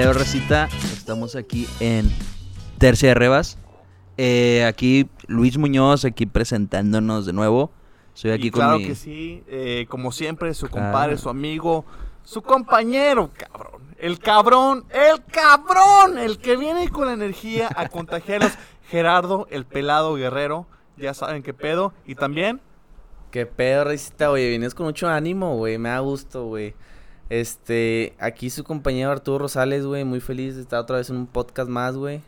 pedo, recita? Estamos aquí en Tercia de Rebas. Eh, aquí Luis Muñoz, aquí presentándonos de nuevo. Soy aquí Y con claro mi... que sí, eh, como siempre, su Claro. compadre, su amigo, su compañero, cabrón. El cabrón, el cabrón, el que viene con la energía a contagiarlos. Gerardo, el pelado guerrero, ya saben qué pedo. Y también, Qué pedo, Racita, güey. Vienes con mucho ánimo, güey. Me da gusto, güey. Este, aquí su compañero Arturo Rosales, güey. Muy feliz de estar otra vez en un podcast más, güey.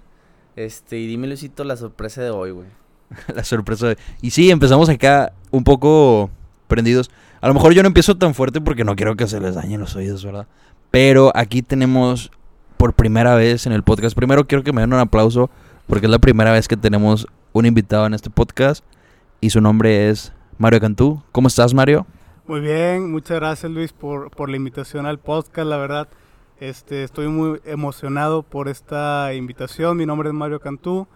Este, y dime, Luisito, la sorpresa de hoy, güey. la sorpresa. de- Y sí, empezamos acá un poco prendidos. A lo mejor yo no empiezo tan fuerte porque no quiero que se les dañen los oídos, ¿verdad? Pero aquí tenemos por primera vez en el podcast. Primero quiero que me den un aplauso porque es la primera vez que tenemos un invitado en este podcast y su nombre es Mario Cantú. ¿Cómo estás, Mario? Muy bien, muchas gracias Luis por, por la invitación al podcast, la verdad. Este, estoy muy emocionado por esta invitación. Mi nombre es Mario Cantú.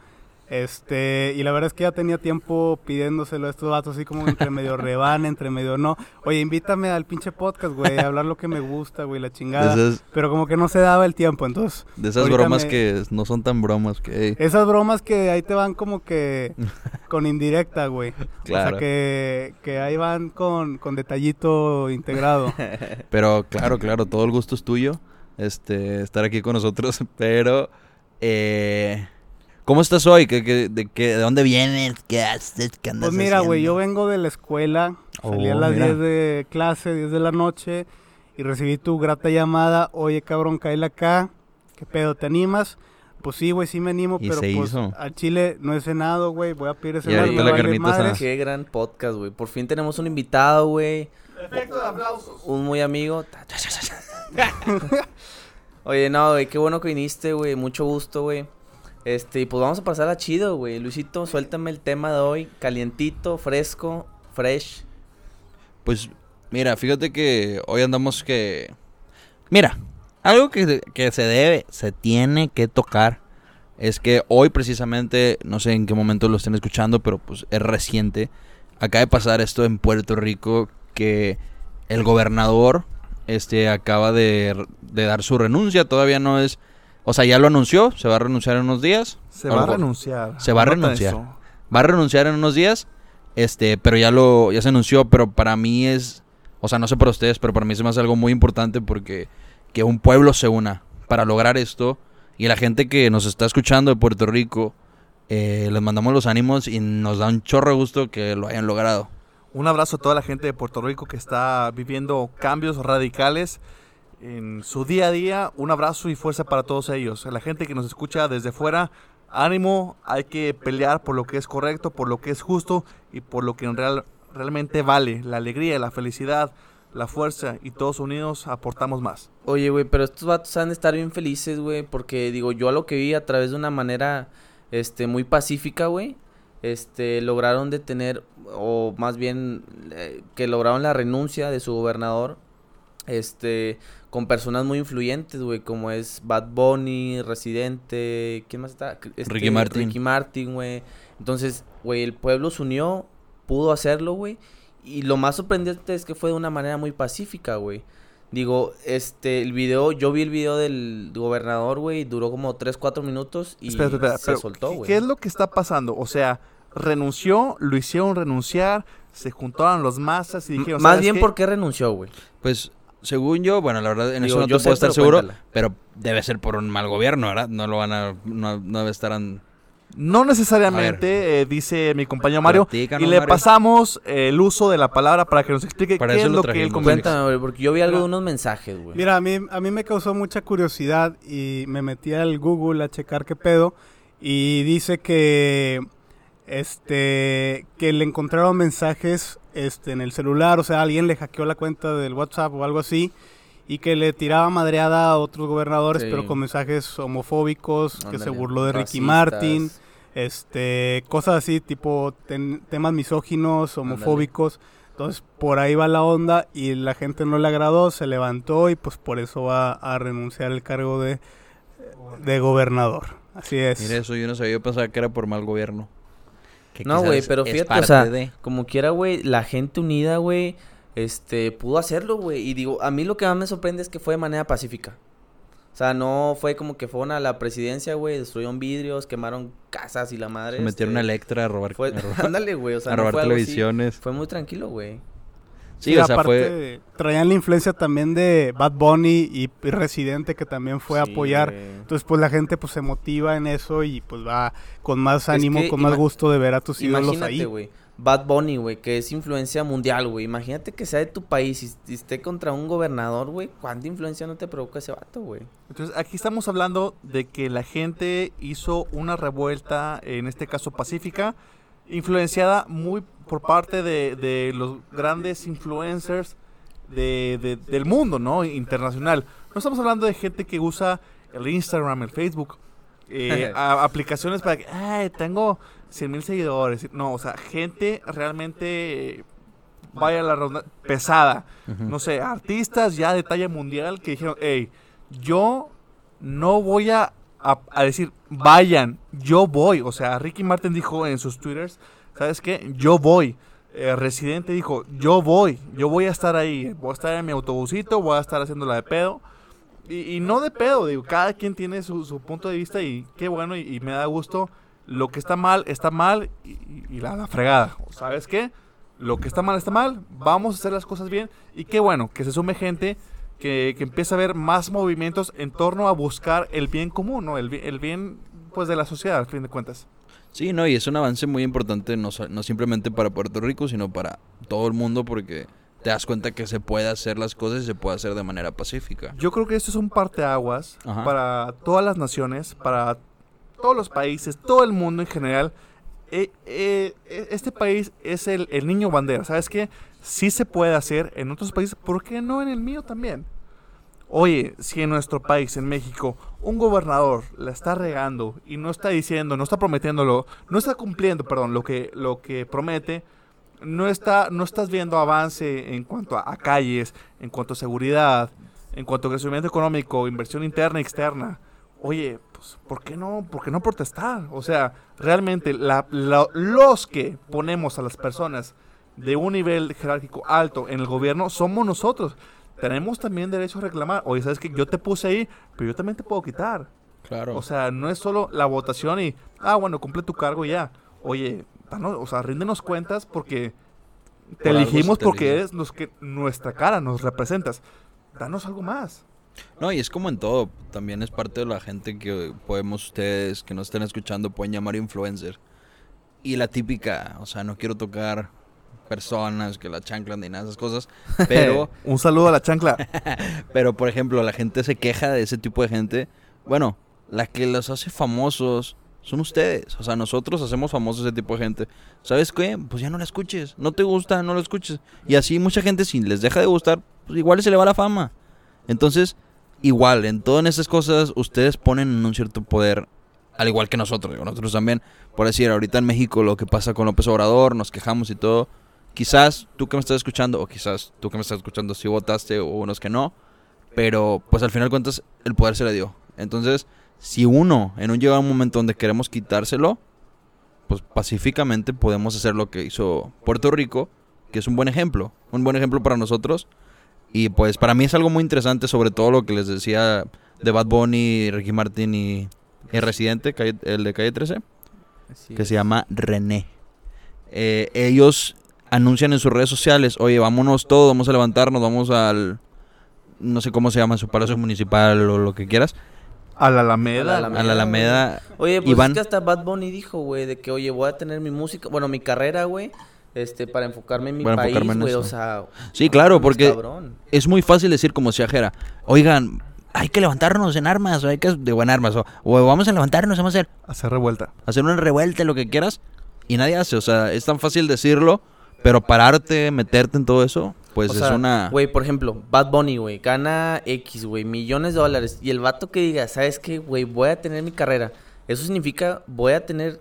Este, y la verdad es que ya tenía tiempo pidiéndoselo a estos vatos, así como entre medio rebane, entre medio no. Oye, invítame al pinche podcast, güey, a hablar lo que me gusta, güey, la chingada. esas, Pero como que no se daba el tiempo, entonces. de esas bromas me- que no son tan bromas que... Esas bromas que ahí te van como que con indirecta, güey. O Claro. sea, que, que ahí van con, con detallito integrado. Pero claro, claro, todo el gusto es tuyo. Este, estar aquí con nosotros. Pero, eh, ¿cómo estás hoy? ¿Qué, qué- de, qué, ¿De dónde vienes? ¿Qué haces? ¿Qué andas Pues mira, güey, yo vengo de la escuela, salí a Oh, las mira. 10 de clase, 10 de la noche, y recibí tu grata llamada, oye cabrón, caíle acá, ¿qué pedo, te animas? Pues sí, güey, sí me animo, Y pero se pues hizo. al chile no he cenado, güey, voy a pedir ese Y vale asada. Qué gran podcast, güey. Por fin tenemos un invitado, güey. efecto de aplausos. Un muy amigo. Oye, no, güey, qué bueno que viniste, güey. Mucho gusto, güey. Este, y pues vamos a pasar a chido, güey. Luisito, suéltame el tema de hoy. Calientito, fresco, fresh. Pues, mira, fíjate que hoy andamos que... Mira, algo que, que se debe, se tiene que tocar. Es que hoy precisamente, no sé en qué momento lo estén escuchando, pero pues es reciente. Acaba de pasar esto en Puerto Rico que el gobernador este acaba de, de dar su renuncia. Todavía no es... O sea, ya lo anunció, se va a renunciar en unos días. Se va a renunciar. Se va a renunciar. eso. Va a renunciar en unos días. Este, pero ya lo, ya se anunció, pero para mí es, o sea, no sé para ustedes, pero para mí se me hace algo muy importante porque que un pueblo se una para lograr esto y la gente que nos está escuchando de Puerto Rico, eh, les mandamos los ánimos y nos da un chorro de gusto que lo hayan logrado. Un abrazo a toda la gente de Puerto Rico que está viviendo cambios radicales en su día a día. Un abrazo y fuerza para todos ellos. A la gente que nos escucha desde fuera, ánimo. Hay que pelear por lo que es correcto, por lo que es justo y por lo que en real, realmente vale. La alegría, la felicidad, la fuerza y todos unidos aportamos más. Oye, güey, pero estos vatos han de estar bien felices, güey, porque digo, yo a lo que vi a través de una manera, este, muy pacífica, güey, este, lograron detener, o más bien, eh, que lograron la renuncia de su gobernador, este, con personas muy influyentes, güey, como es Bad Bunny, Residente, ¿quién más está? Este, Ricky Martin. Ricky Martin, güey. Entonces, güey, el pueblo se unió, pudo hacerlo, güey. Y lo más sorprendente es que fue de una manera muy pacífica, güey. Digo, este, el video, yo vi el video del gobernador, güey, duró como 3, 4 minutos y Espera, espera, se pero, soltó, ¿qué- güey. ¿Qué es lo que está pasando? O sea, renunció, lo hicieron renunciar, se juntaron los masas y M- dijeron... Más "¿Sabes bien, qué? ¿por qué renunció, güey? Pues, según yo, bueno, la verdad, en Digo, eso no yo te sé, puedo estar pero seguro, cuéntala. pero debe ser por un mal gobierno, ¿verdad? No lo van a, no, no debe estar en... No necesariamente, eh, dice mi compañero Mario. Platícanos, Y le Mario. pasamos eh, el uso de la palabra para que nos explique Para qué eso es lo lo que él trajimos. comunica. Cuéntame, güey, porque yo vi algo de unos mensajes, güey. Mira, a mí, a mí me causó mucha curiosidad y me metí al Google a checar qué pedo y dice que este que le encontraron mensajes este en el celular, o sea, alguien le hackeó la cuenta del WhatsApp o algo así y que le tiraba madreada a otros gobernadores, Sí. pero con mensajes homofóbicos, que se burló de Ricky. Martin, este, cosas así, tipo ten- temas misóginos, homofóbicos. Entonces, por ahí va la onda y la gente no le agradó, se levantó y pues por eso va a renunciar el cargo de, de gobernador. Así es. Mira eso, yo no sabía, yo pensaba que era por mal gobierno. Que No, güey, pero fíjate, o sea, de- como quiera, güey, la gente unida, güey, este, pudo hacerlo, güey. Y digo, a mí lo que más me sorprende es que fue de manera pacífica. O sea, no fue como que fueron a la presidencia, güey, destruyeron vidrios, quemaron casas y la madre. Se metieron a este, Electra a robar, fue- a Ándale, güey, o sea, a no robar fue algo así. televisiones. Fue muy tranquilo, güey. Sí, Sí, o sea, aparte, fue... traían la influencia también de Bad Bunny y Residente que también fue a Sí, apoyar. Entonces, pues la gente pues se motiva en eso y pues va con más Es ánimo, que con más gusto de ver a tus ídolos Imagínate, ahí. güey. Bad Bunny, güey, que es influencia mundial, güey. Imagínate que sea de tu país y, y esté contra un gobernador, güey. ¿Cuánta influencia no te provoca ese vato, güey? Entonces, aquí estamos hablando de que la gente hizo una revuelta, en este caso pacífica, influenciada muy por parte de, de los grandes influencers de, de- del mundo, ¿no? Internacional. No estamos hablando de gente que usa el Instagram, el Facebook, eh, a- aplicaciones para que, ay, tengo 100 mil seguidores. No, o sea, gente realmente, eh, vaya la redundancia, pesada no sé, artistas ya de talla mundial que dijeron, hey, yo no voy a, a- a decir, vayan, yo voy. O sea, Ricky Martin dijo en sus twitters, ¿sabes qué? Yo voy. Eh, Residente dijo, yo voy, yo voy a estar ahí, voy a estar en mi autobusito, voy a estar haciéndola de pedo. Y, y no de pedo, digo, cada quien tiene su, su punto de vista y qué bueno y, y me da gusto. Lo que está mal, está mal y, y- la, la fregada. ¿Sabes qué? Lo que está mal, está mal. Vamos a hacer las cosas bien. Y qué bueno que se sume gente que, que empieza a ver más movimientos en torno a buscar el bien común, ¿no? El, el bien, pues, de la sociedad, al fin de cuentas. Sí, no, y es un avance muy importante, no, no simplemente para Puerto Rico, sino para todo el mundo, porque te das cuenta que se puede hacer las cosas y se puede hacer de manera pacífica. Yo creo que esto es un parteaguas Ajá. para todas las naciones, para todos los países, todo el mundo en general. Eh, eh, eh, este país es el, el niño bandera, ¿sabes qué? Sí se puede hacer en otros países, ¿por qué no en el mío también? Oye, si en nuestro país, en México, un gobernador la está regando y no está diciendo, no está prometiéndolo, no está cumpliendo, perdón, lo que, lo que promete, no está, no estás viendo avance en cuanto a, calles, en cuanto a seguridad, en cuanto a crecimiento económico, inversión interna y externa. Oye, pues, ¿por qué no, por qué no protestar? O sea, realmente la- los que ponemos a las personas de un nivel jerárquico alto en el gobierno somos nosotros. Tenemos también derecho a reclamar. Oye, ¿sabes que Yo te puse ahí, pero yo también te puedo quitar. Claro. O sea, no es solo la votación y, ah, bueno, cumple tu cargo y ya. Oye, danos- o sea, ríndenos cuentas porque te Por elegimos te porque eres los que nuestra cara nos representas. Danos algo más. No, y es como en todo. También es parte de la gente que podemos ustedes que nos estén escuchando pueden llamar influencer. Y la típica, o sea, no quiero tocar personas que la chanclan ni nada de esas cosas. Pero, Un saludo a la chancla. pero por ejemplo, la gente se queja de ese tipo de gente. Bueno, la que los hace famosos son ustedes. O sea, nosotros hacemos famosos ese tipo de gente. ¿Sabes qué? Pues ya no la escuches. No te gusta, no la escuches. Y así mucha gente, si les deja de gustar, pues igual se le va la fama. Entonces, igual, en todas esas cosas, ustedes ponen un cierto poder, al igual que nosotros. Nosotros también, por decir, ahorita en México lo que pasa con López Obrador, nos quejamos y todo. Quizás tú que me estás escuchando, o quizás tú que me estás escuchando, sí votaste, o unos que no. Pero, pues al final de cuentas, el poder se le dio. Entonces, si uno, en un llega un momento donde queremos quitárselo, pues pacíficamente podemos hacer lo que hizo Puerto Rico, que es un buen ejemplo. Un buen ejemplo para nosotros. Y pues para mí es algo muy interesante, sobre todo lo que les decía de Bad Bunny, Ricky Martin y el Residente, el de Calle 13, que se llama René. Eh, ellos anuncian en sus redes sociales, oye, vámonos todos, vamos a levantarnos, vamos al, no sé cómo se llama, su palacio municipal o lo que quieras, A la Alameda. A la a la Alameda. Oye, pues Iván. es que hasta Bad Bunny dijo, güey, de que, oye, voy a tener mi música, bueno, mi carrera, güey, este, para enfocarme en mi Para país, en güey, eso. o sea... Sí, claro, mames, porque cabrón. es muy fácil decir como decía Jera, oigan, hay que levantarnos en armas, o hay que de buenas armas, o, o vamos a levantarnos, vamos a hacer, Hacer revuelta. hacer una revuelta, lo que quieras, y nadie hace, o sea, es tan fácil decirlo, pero pararte, meterte en todo eso, pues O es sea, una... Güey, por ejemplo, Bad Bunny, güey, gana X, güey, millones de dólares. Y el vato que diga, ¿sabes qué, güey? Voy a tener mi carrera. Eso significa, voy a tener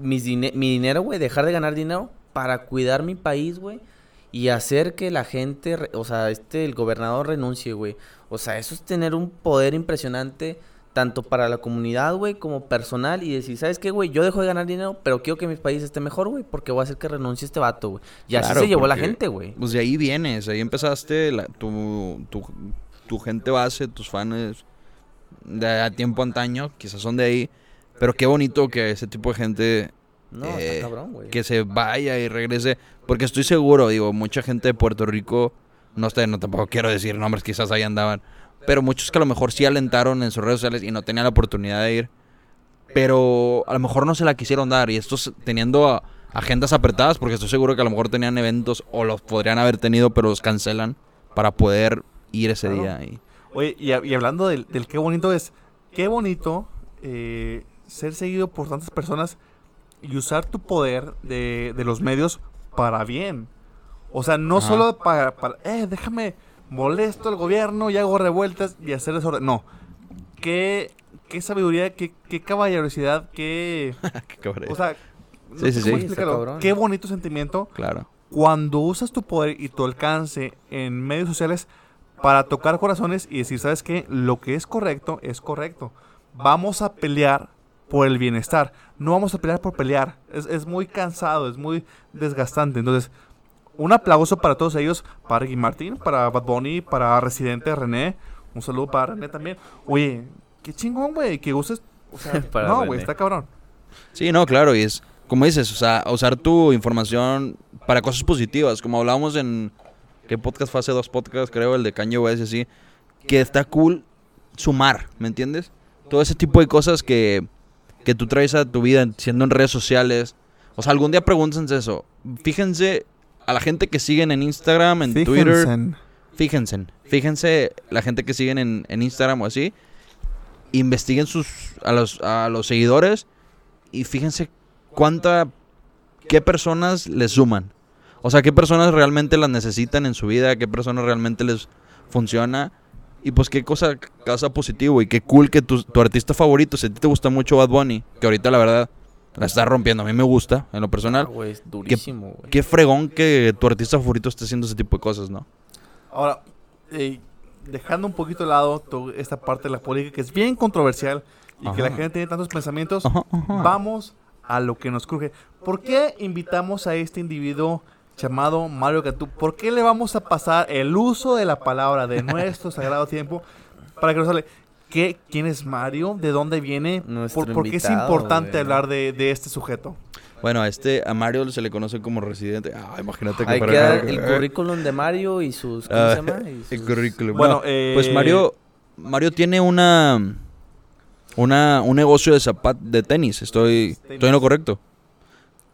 mis dine- mi dinero, güey, dejar de ganar dinero para cuidar mi país, güey. Y hacer que la gente, o sea, este, el gobernador renuncie, güey. O sea, eso es tener un poder impresionante, tanto para la comunidad, güey, como personal. Y decir, ¿sabes qué, güey? Yo dejo de ganar dinero, pero quiero que mi país esté mejor, güey, porque voy a hacer que renuncie este vato, güey. Y así Claro, se llevó la gente, güey. Pues de ahí vienes, ahí empezaste, la- tu, tu, tu gente base, tus fans, de a tiempo antaño, quizás son de ahí, pero qué bonito que ese tipo de gente No, eh, está cabrón, güey. que se vaya y regrese, porque estoy seguro, digo, mucha gente de Puerto Rico, no sé, no tampoco quiero decir nombres, quizás ahí andaban, pero muchos que a lo mejor sí alentaron en sus redes sociales y no tenían la oportunidad de ir, pero a lo mejor no se la quisieron dar y estos teniendo a- agendas apretadas, porque estoy seguro que a lo mejor tenían eventos o los podrían haber tenido, pero los cancelan para poder ir ese Claro. día. Y, Oye, y, hablando del, del qué bonito es, qué bonito eh, ser seguido por tantas personas y usar tu poder de, de los medios para bien. O sea, no Ajá. solo para, para, eh, déjame, molesto al gobierno y hago revueltas y hacer desorden. No. Qué, qué sabiduría, qué, qué caballerosidad, qué... Qué cabrón. O sea, Sí. Qué bonito sentimiento claro. cuando usas tu poder y tu alcance en medios sociales para tocar corazones y decir, ¿sabes qué? Lo que es correcto es correcto. Vamos a pelear por el bienestar. No vamos a pelear por pelear. Es, es muy cansado, es muy desgastante. Entonces, un aplauso para todos ellos, para Ricky Martín, para Bad Bunny, para Residente René. Un saludo para René también. Oye, qué chingón, güey, que uses... O sea, Para no, güey, está cabrón. Sí, no, claro, y es, como dices, o sea, usar tu información para cosas positivas, como hablábamos en, ¿qué podcast fue hace dos podcasts, creo, el de Kanye West y así, que está cool sumar, ¿me entiendes? Todo ese tipo de cosas que, que tú traes a tu vida siendo en redes sociales. O sea, algún día pregúntense eso. Fíjense a la gente que siguen en Instagram, en Twitter. Fíjense. Fíjense, la gente que siguen en, en Instagram o así. Investiguen sus, a, los, a los seguidores y fíjense cuánta, qué personas les suman. O sea, qué personas realmente las necesitan en su vida, qué personas realmente les funciona. Y pues qué cosa causa positivo y qué cool que tu, tu artista favorito, si a ti te gusta mucho Bad Bunny, que ahorita la verdad la está rompiendo, a mí me gusta en lo Ah, personal. güey, es durísimo, güey. Qué fregón que tu artista favorito esté haciendo ese tipo de cosas, ¿no? Ahora, eh, dejando un poquito de lado esta parte de la política que es bien controversial y que la gente tiene tantos pensamientos, Ajá, ajá. vamos a lo que nos cruje. ¿Por qué invitamos a este individuo llamado Mario Cantú? ¿Por qué le vamos a pasar el uso de la palabra de nuestro sagrado tiempo para que nos hable? ¿Qué, ¿Quién es Mario? ¿De dónde viene? Nuestro ¿Por, por qué es importante güey. hablar de, de este sujeto? Bueno, a este, a Mario se le conoce como residente. Ah, imagínate Hay para- que dar el currículum de Mario y sus... ¿Cómo Ah, se llama? Y El currículum. Bueno, Bueno, eh, pues Mario, Mario tiene una, una, un negocio de zapat, de tenis. Estoy, estoy en lo correcto.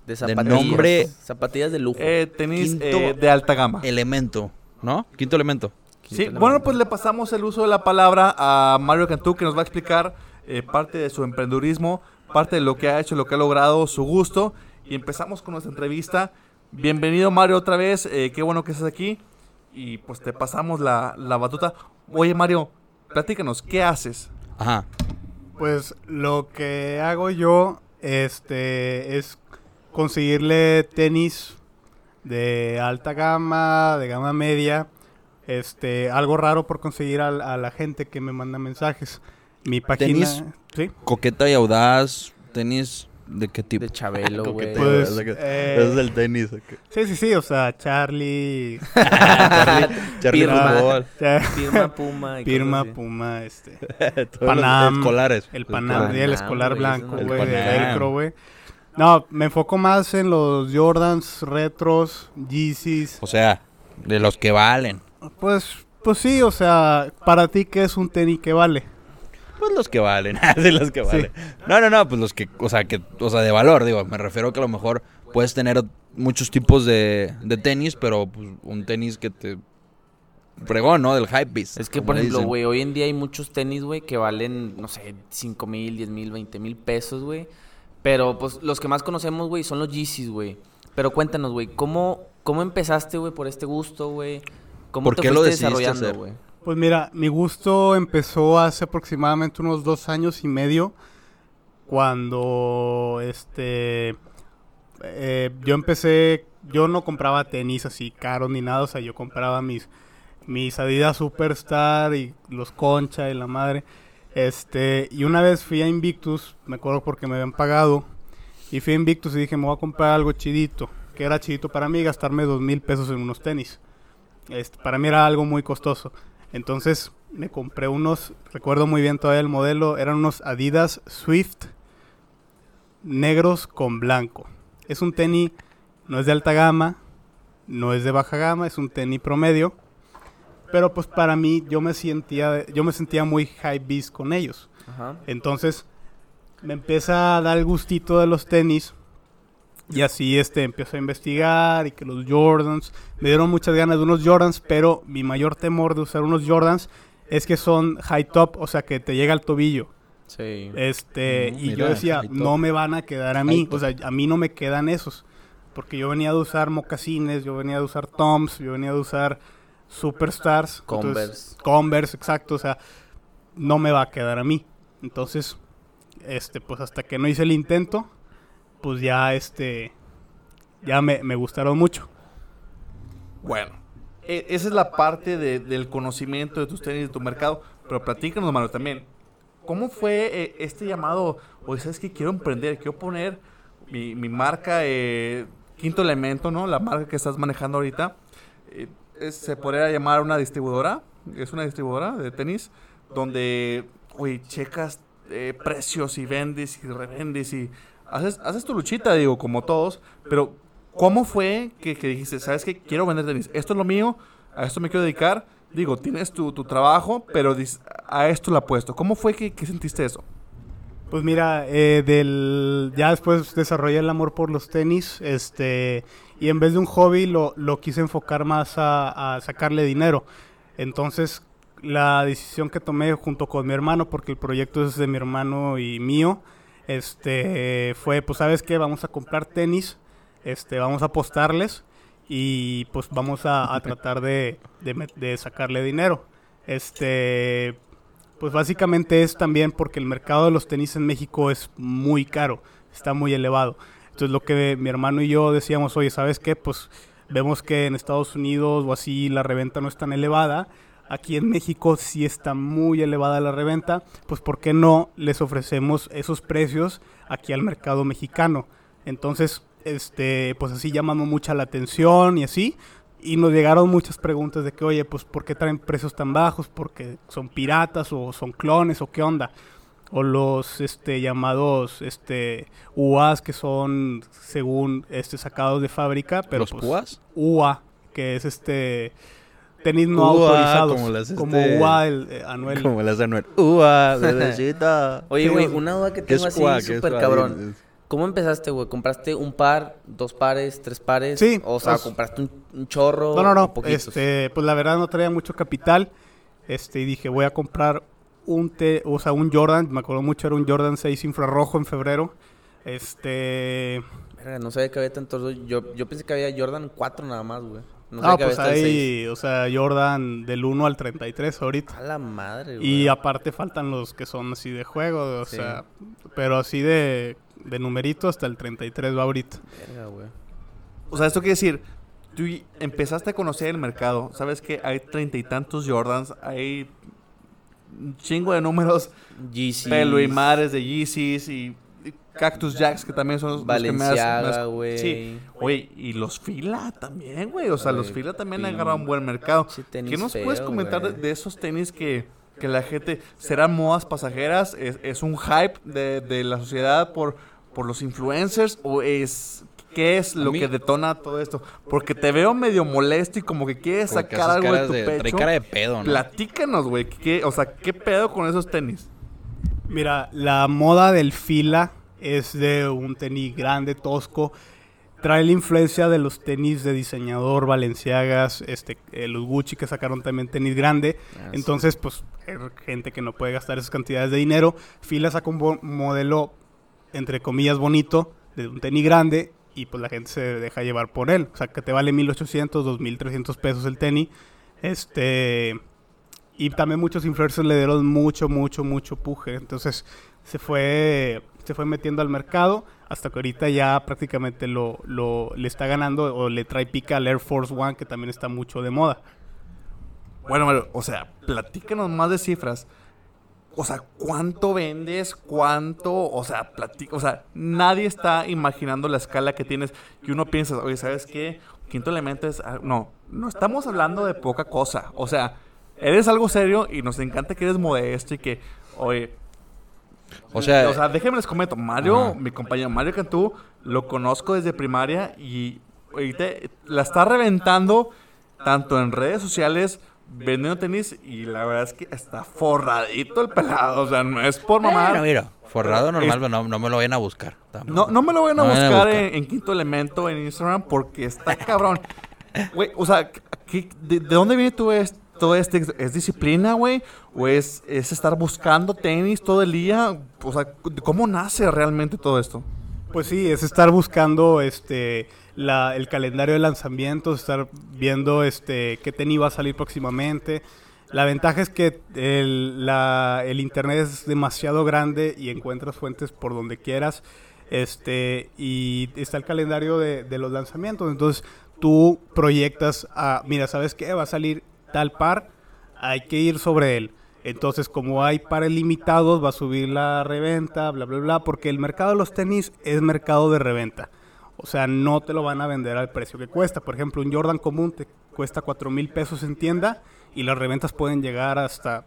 De de zapatillas. nombre- Zapatillas de lujo. Eh, tenis eh, de alta gama. Elemento, ¿no? Quinto elemento. Sí, Quinto bueno, pues le pasamos el uso de la palabra a Mario Cantú, que nos va a explicar eh, parte de su emprendurismo, parte de lo que ha hecho, lo que ha logrado, su gusto. Y empezamos con nuestra entrevista. Bienvenido, Mario, otra vez. eh, qué bueno que estás aquí. Y pues te pasamos la, la batuta. Oye, Mario, platícanos, ¿qué haces? Ajá. Pues lo que hago yo este es conseguirle tenis de alta gama, de gama media, este algo raro por conseguir al- a, la gente que me manda mensajes. Mi página, ¿Tenis? sí, Coqueta y audaz. Tenis. ¿De qué tipo? De Chabelo, güey. Pues, eh, es del tenis. sí, sí, sí, o sea, Charlie, Charlie, Charlie Pirma. Puma y Pirma. Puma, este, Panam, escolares. el Panam, escolares. el Panam, escolar blanco, güey, El Panam. velcro, güey. No, me enfoco más en los Jordans retros, Yeezys. O sea, de los que valen. Pues, pues sí, o sea, para ti, ¿qué es un tenis que vale? Pues los que valen, así los que valen. No, no, no, pues los que, o sea, que, o sea, de valor, digo, me refiero que a lo mejor puedes tener muchos tipos de, de tenis, pero pues un tenis que te fregón, ¿no? Del hype beast. Es que, por ejemplo, güey, hoy en día hay muchos tenis, güey, que valen, no sé, 5 mil, 10 mil, 20 mil pesos, güey. Pero, pues, los que más conocemos, güey, son los Yeezys, güey. Pero cuéntanos, güey, ¿cómo, ¿cómo empezaste, güey, por este gusto, güey? ¿Cómo ¿Por te qué lo desarrollando, hacer? güey? Pues mira, mi gusto empezó hace aproximadamente unos dos años y medio, cuando este eh, yo empecé, yo no compraba tenis así caros ni nada, o sea, yo compraba mis mis Adidas Superstar y los Concha y la madre. Este, y una vez fui a Invictus, me acuerdo porque me habían pagado, y fui a Invictus y dije, me voy a comprar algo chidito, que era chidito para mí, gastarme dos mil pesos en unos tenis. Este, para mí era algo muy costoso. Entonces, me compré unos, recuerdo muy bien todavía el modelo, eran unos Adidas Swift negros con blanco. Es un tenis, no es de alta gama, no es de baja gama, es un tenis promedio. Pero pues para mí yo me sentía, yo me sentía muy high beast con ellos. Entonces me empieza a dar el gustito de los tenis. Y así este empiezo a investigar y que los Jordans, me dieron muchas ganas de unos Jordans, pero mi mayor temor de usar unos Jordans es que son high top, o sea que te llega al tobillo. Sí. Este, Mm, y yo decía, no me van a quedar a mí, o sea, a mí no me quedan esos, porque yo venía de usar mocasines, yo venía de usar Toms, yo venía de usar Superstars, entonces- Converse. Converse, exacto, o sea, no me va a quedar a mí. Entonces, este, pues hasta que no hice el intento, pues ya este, ya me, me gustaron mucho. Bueno, e- esa es la parte de- del conocimiento de tus tenis, de tu mercado. Pero platícanos, Mario, también. ¿Cómo fue eh, este llamado? Oye, ¿sabes qué? Quiero emprender, quiero poner mi, mi marca, eh, Quinto Elemento, ¿no? La marca que estás manejando ahorita. Eh, se podría llamar una distribuidora. Es una distribuidora de tenis donde, oye, checas precios y vendes y revendes y haces, haces tu luchita, digo, como todos. Pero, ¿cómo fue que, que dijiste, sabes que quiero vender tenis? Esto es lo mío, a esto me quiero dedicar. Digo, tienes tu, tu trabajo, pero a esto lo apuesto. ¿Cómo fue que, que sentiste eso? Pues mira, eh, del, ya después desarrollé el amor por los tenis, este, y en vez de un hobby lo, lo quise enfocar más a, a sacarle dinero. Entonces, la decisión que tomé junto con mi hermano, porque el proyecto es de mi hermano y mío, este, fue, pues, ¿sabes qué? Vamos a comprar tenis, este, vamos a apostarles y pues vamos a, a tratar de, de de sacarle dinero. Este, pues básicamente es también porque el mercado de los tenis en México es muy caro, está muy elevado. Entonces lo que mi hermano y yo decíamos, oye, ¿sabes qué? Pues vemos que en Estados Unidos o así la reventa no es tan elevada. Aquí en México sí está muy elevada la reventa. Pues ¿por qué no les ofrecemos esos precios aquí al mercado mexicano? Entonces, este, pues así llamamos mucha la atención y así. Y nos llegaron muchas preguntas de que, oye, pues, ¿por qué traen precios tan bajos? ¿Porque son piratas o son clones o qué onda? O los, este, llamados, este, UAs que son, según, este, sacados de fábrica, pero ¿Los pues, púas? UA, que es, este, tenis no autorizados. como las, Como este, UA, el, eh, Anuel. Como las de Anuel. ¡Ua, bebecita! Oye, güey, una duda que ¿Qué es tengo así súper cabrón. ¿Cómo empezaste, güey? ¿Compraste un par, dos pares, tres pares? Sí, O sea, pues- ¿compraste un, un chorro? No, no, no. Este, pues la verdad no traía mucho capital. Este, y dije, voy a comprar un te, o sea, un Jordan, me acuerdo mucho, era un Jordan 6 infrarrojo en febrero. Este, Verga, no sabía que había tantos. Yo, yo pensé que había Jordan 4 nada más, güey. No ah, pues había hasta el 6. hay, o sea, Jordan del 1 al 33 ahorita. A la madre, güey. Y aparte faltan los que son así de juego, o Sí. sea, pero así de, de numerito hasta el 33 va ahorita. Verga, güey. O sea, esto quiere decir, tú empezaste a conocer el mercado. Sabes que hay treinta y tantos Jordans, hay un chingo de números, Yeezys. pelo y madres de Yeezys y Cactus Jacks, que también son los, los que me Valenciaga, güey. Sí. Oye, y los fila también, güey. O sea, los fila también pin- agarran un buen mercado. Sí, tenis ¿Qué nos puedes comentar de, esos tenis que, que la gente serán modas pasajeras? ¿Es, es un hype de, de la sociedad por, por los influencers? ¿O es qué es lo mí- que detona todo esto? Porque te veo medio molesto y como que quieres Como sacar algo de tu de- Trae pecho. cara de pedo, ¿no? Platícanos, güey. ¿qué, o sea, ¿qué pedo con esos tenis? Mira, la moda del fila es de un tenis grande, tosco. Trae la influencia de los tenis de diseñador Valenciagas, este, eh, los Gucci que sacaron también tenis grande. Ah, Entonces, pues, hay gente que no puede gastar esas cantidades de dinero. Fila saca un bo- modelo, entre comillas, bonito, de un tenis grande, y pues la gente se deja llevar por él. O sea, que te vale 1800, 2300 pesos el tenis. Este. Y también muchos influencers le dieron mucho, mucho, mucho puje. Entonces, se fue, se fue metiendo al mercado hasta que ahorita ya prácticamente lo, lo, le está ganando o le trae pica al Air Force One, que también está mucho de moda. Bueno, Mario, o sea, platícanos más de cifras. O sea, ¿cuánto vendes? ¿Cuánto? O sea, platica, o sea, nadie está imaginando la escala que tienes y uno piensa, oye, ¿sabes qué? Quinto elemento es... ah, No, no estamos hablando de poca cosa. O sea, eres algo serio y nos encanta que eres modesto y que, oye, O sea, o sea, déjenme les comento, Mario, Ajá. mi compañero Mario Cantú, lo conozco desde primaria y ahorita la está reventando tanto en redes sociales, vendiendo tenis y la verdad es que está forradito el pelado, o sea, no es por mamar. Mira, mira, forrado normal, Es- pero no, no me lo vayan a buscar. No, no me lo vayan a No buscar buscar. en, en Quinto Elemento en Instagram porque está cabrón. Güey, o sea, ¿qué- de, de dónde viene todo esto? Todo este, ¿Es disciplina, güey? ¿O es, es estar buscando tenis todo el día? O sea, ¿cómo nace realmente todo esto? Pues sí, es estar buscando este la, el calendario de lanzamientos, estar viendo este qué tenis va a salir próximamente. La ventaja es que el, la- el internet es demasiado grande y encuentras fuentes por donde quieras. Este, y está el calendario de, de los lanzamientos. Entonces tú proyectas a, mira, ¿sabes qué? Va a salir tal par, hay que ir sobre él. Entonces, como hay pares limitados, va a subir la reventa, bla, bla, bla, porque el mercado de los tenis es mercado de reventa. O sea, no te lo van a vender al precio que cuesta. Por ejemplo, un Jordan común te cuesta 4 mil pesos en tienda y las reventas pueden llegar hasta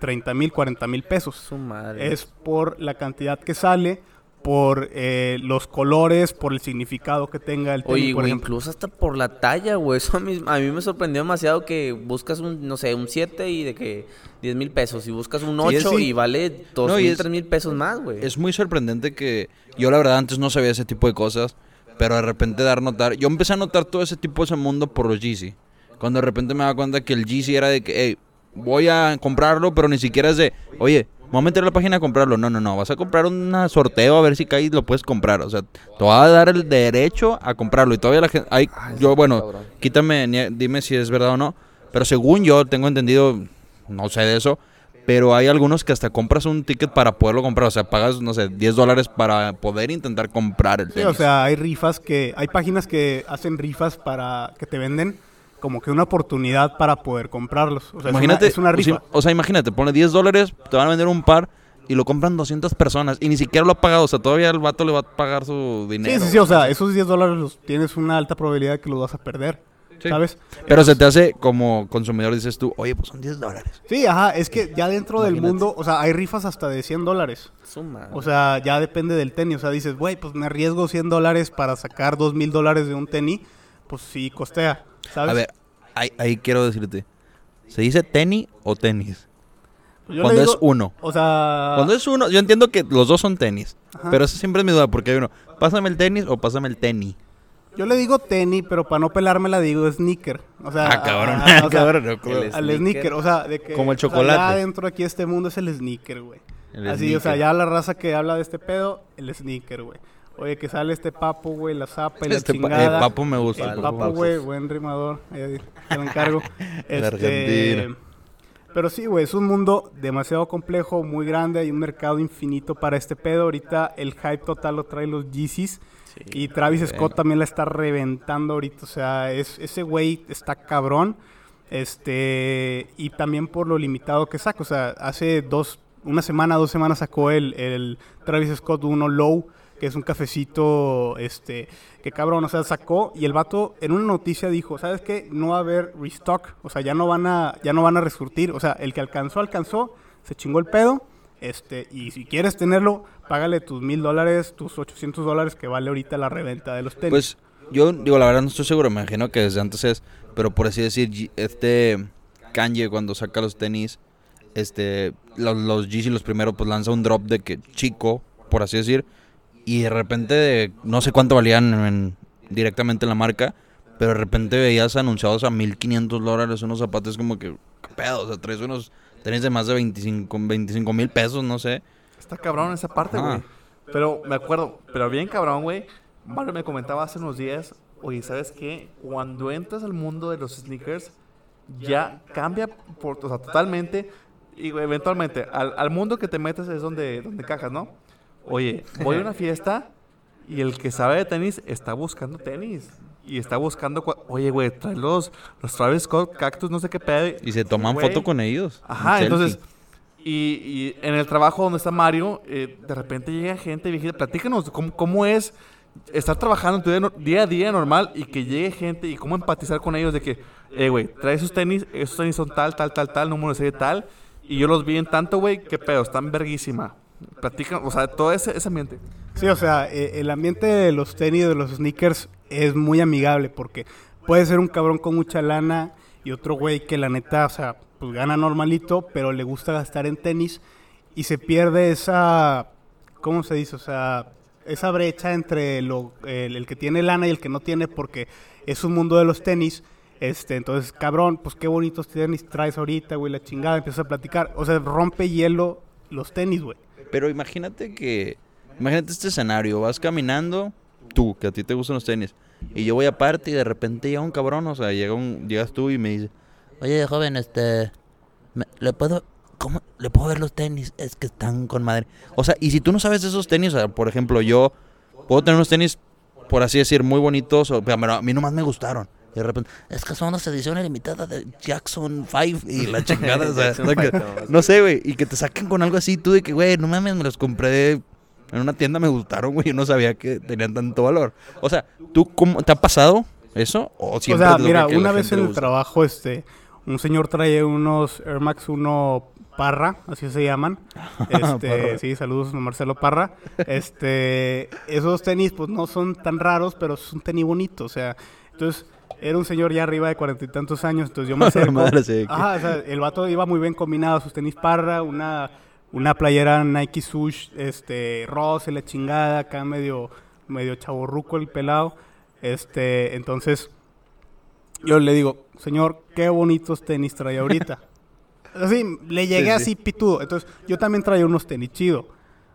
30 mil, 40 mil pesos. Su madre. Es por la cantidad que sale, por eh, los colores, por el significado que tenga el tenis, Oye, por güey, ejemplo. incluso hasta por la talla, güey. Eso a mí, a mí me sorprendió demasiado que buscas un, no sé, un 7 y de que 10 mil pesos. Y buscas un Sí, 8 sí. y vale 2 No, mil, es- 3 mil pesos más, güey. Es muy sorprendente que yo la verdad antes no sabía ese tipo de cosas, pero de repente dar notar, yo empecé a notar todo ese tipo de ese mundo por los Yeezy. Cuando de repente me daba cuenta que el Yeezy era de que, hey, voy a comprarlo, pero ni siquiera es de, oye, voy a meter a la página a comprarlo. No, no, no, vas a comprar un sorteo a ver si cae y lo puedes comprar. O sea, te va a dar el derecho a comprarlo. Y todavía la gente, hay, Ah, yo, sí, bueno, cabrón. quítame, dime si es verdad o no, pero según yo tengo entendido, no sé de eso, pero hay algunos que hasta compras un ticket para poderlo comprar. O sea, pagas, no sé, 10 dólares para poder intentar comprar el Sí, tenis. o sea, hay rifas que, hay páginas que hacen rifas para que te venden como que una oportunidad para poder comprarlos. O sea, imagínate, es una, es rifa. o sea, imagínate, pone 10 dólares, te van a vender un par y lo compran 200 personas y ni siquiera lo ha pagado. O sea, todavía el vato le va a pagar su dinero. Sí, sí, sí, o sea, esos 10 dólares los, tienes una alta probabilidad de que los vas a perder, Sí. ¿sabes? Pero se te hace como consumidor, dices tú, oye, pues son 10 dólares. Sí, ajá, es que ya dentro del mundo, o sea, hay rifas hasta de 100 dólares. Su madre. O sea, ya depende del tenis. O sea, dices, güey, pues me arriesgo 100 dólares para sacar 2 mil dólares de un tenis. Pues sí, costea, ¿sabes? A ver, ahí, ahí quiero decirte, ¿se dice tenis o tenis? Pues yo Cuando es uno. O sea... Cuando es uno, yo entiendo que los dos son tenis. Ajá. Pero esa siempre es mi duda, porque hay uno, pásame el tenis o pásame el tenis. Yo le digo tenis, pero para no pelármela digo sneaker. O sea, Ah, cabrón, a- a- o sea, cabrón, el al sneaker. sneaker, o sea, de que Como el o sea, chocolate. ya dentro aquí este mundo es el sneaker, güey. Así, o sea, ya la raza que habla de este pedo, el sneaker, güey. Oye, que sale este papo, güey, la zapa y la Este pa- chingada. eh, papo me gusta. El Vale, papo, güey, buen rimador. Ahí te lo encargo. El Este. Pero sí, güey, es un mundo demasiado complejo, muy grande. Hay un mercado infinito para este pedo. Ahorita el hype total lo trae los Yeezys. Sí. Y Travis. Scott también la está reventando ahorita. O sea, es, ese güey está cabrón. Este. Y también por lo limitado que saca. O sea, hace dos. Una semana, dos semanas sacó el, el Travis Scott 1 Low. Que es un cafecito. Este. Que cabrón. O sea, sacó. Y el vato en una noticia dijo: ¿Sabes qué? No va a haber restock. O sea, ya no van a. Ya no van a resurtir. O sea, el que alcanzó, alcanzó. Se chingó el pedo. Este, y si quieres tenerlo, págale tus mil dólares, tus 800 dólares que vale ahorita la reventa de los tenis. Pues yo digo, la verdad no estoy seguro, me imagino que desde antes es, pero por así decir, este Kanye cuando saca los tenis, este, los, los los primeros, pues lanza un drop de que chico, por así decir, y de repente no sé cuánto valían en- directamente en la marca, pero de repente veías anunciados a 1500 dólares unos zapatos como que, ¿qué pedo? O sea, traes unos tenis de más de 25 mil pesos, no sé. Está cabrón esa parte, güey. Pero me acuerdo, pero bien cabrón, güey. Mario me comentaba hace unos días, oye, ¿sabes qué? Cuando entras al mundo de los sneakers, ya cambia por, o sea, totalmente. Y eventualmente, al, al mundo que te metes es donde, donde cajas, ¿no? Oye, voy a una fiesta y el que sabe de tenis está buscando tenis. Y está buscando, oye, güey, trae los, los Travis Scott Cactus, no sé qué pedo. Y se toman Güey. foto con ellos. Ajá, entonces, y, y en el trabajo donde está Mario, eh, de repente llega gente viejita, platícanos cómo, cómo es estar trabajando en tu día, no- día a día normal y que llegue gente y cómo empatizar con ellos de que, eh, güey, trae esos tenis, esos tenis son tal, tal, tal, tal, número de serie tal. Y yo los vi en tanto, güey, qué pedo, están verguísima. Platican, o sea, todo ese, ese ambiente. Sí, o sea, eh, el ambiente de los tenis, de los sneakers, es muy amigable porque puede ser un cabrón con mucha lana y otro güey que la neta, o sea, pues gana normalito, pero le gusta gastar en tenis y se pierde esa, ¿cómo se dice? O sea, esa brecha entre lo, el, que tiene lana y el que no tiene porque es un mundo de los tenis. Este, entonces, cabrón, pues qué bonitos tenis traes ahorita, güey, la chingada, empieza a platicar. O sea, rompe hielo los tenis, güey. Pero imagínate que. Imagínate este escenario. Vas caminando, tú, que a ti te gustan los tenis. Y yo voy aparte y de repente llega un cabrón, o sea, llega un, llegas tú y me dice, oye, joven, este, ¿le puedo, cómo, le puedo ver los tenis? Es que están con madre. O sea, y si tú no sabes de esos tenis, o sea, por ejemplo, yo puedo tener unos tenis, por así decir, muy bonitos, o- pero a mí nomás me gustaron. Y de repente, es que son las ediciones limitadas de Jackson 5 y la chingada, o sea, no, que- sé, güey, y que te saquen con algo así, tú de que, güey, no mames, me los compré en una tienda, me gustaron, güey, yo no sabía que tenían tanto valor. O sea, ¿tú cómo, te ha pasado eso? O O siempre sea, mira, una vez en el trabajo, este, un señor trae unos Air Max 1 Parra, así se llaman. Este, sí, saludos a Marcelo Parra. Este, esos tenis, pues no son tan raros, pero es un tenis bonito, o sea, entonces era un señor ya arriba de cuarenta y tantos años, entonces yo me acerco. Madre, sí, Ajá, o sea, el vato iba muy bien combinado, sus tenis Parra, una, una playera Nike Sush, este, rosa y la chingada, acá medio, medio chaborruco el pelado. Este, entonces, yo le digo, señor, qué bonitos tenis trae ahorita. Así, le llegué Sí, sí. así pitudo. Entonces, yo también traía unos tenis chido.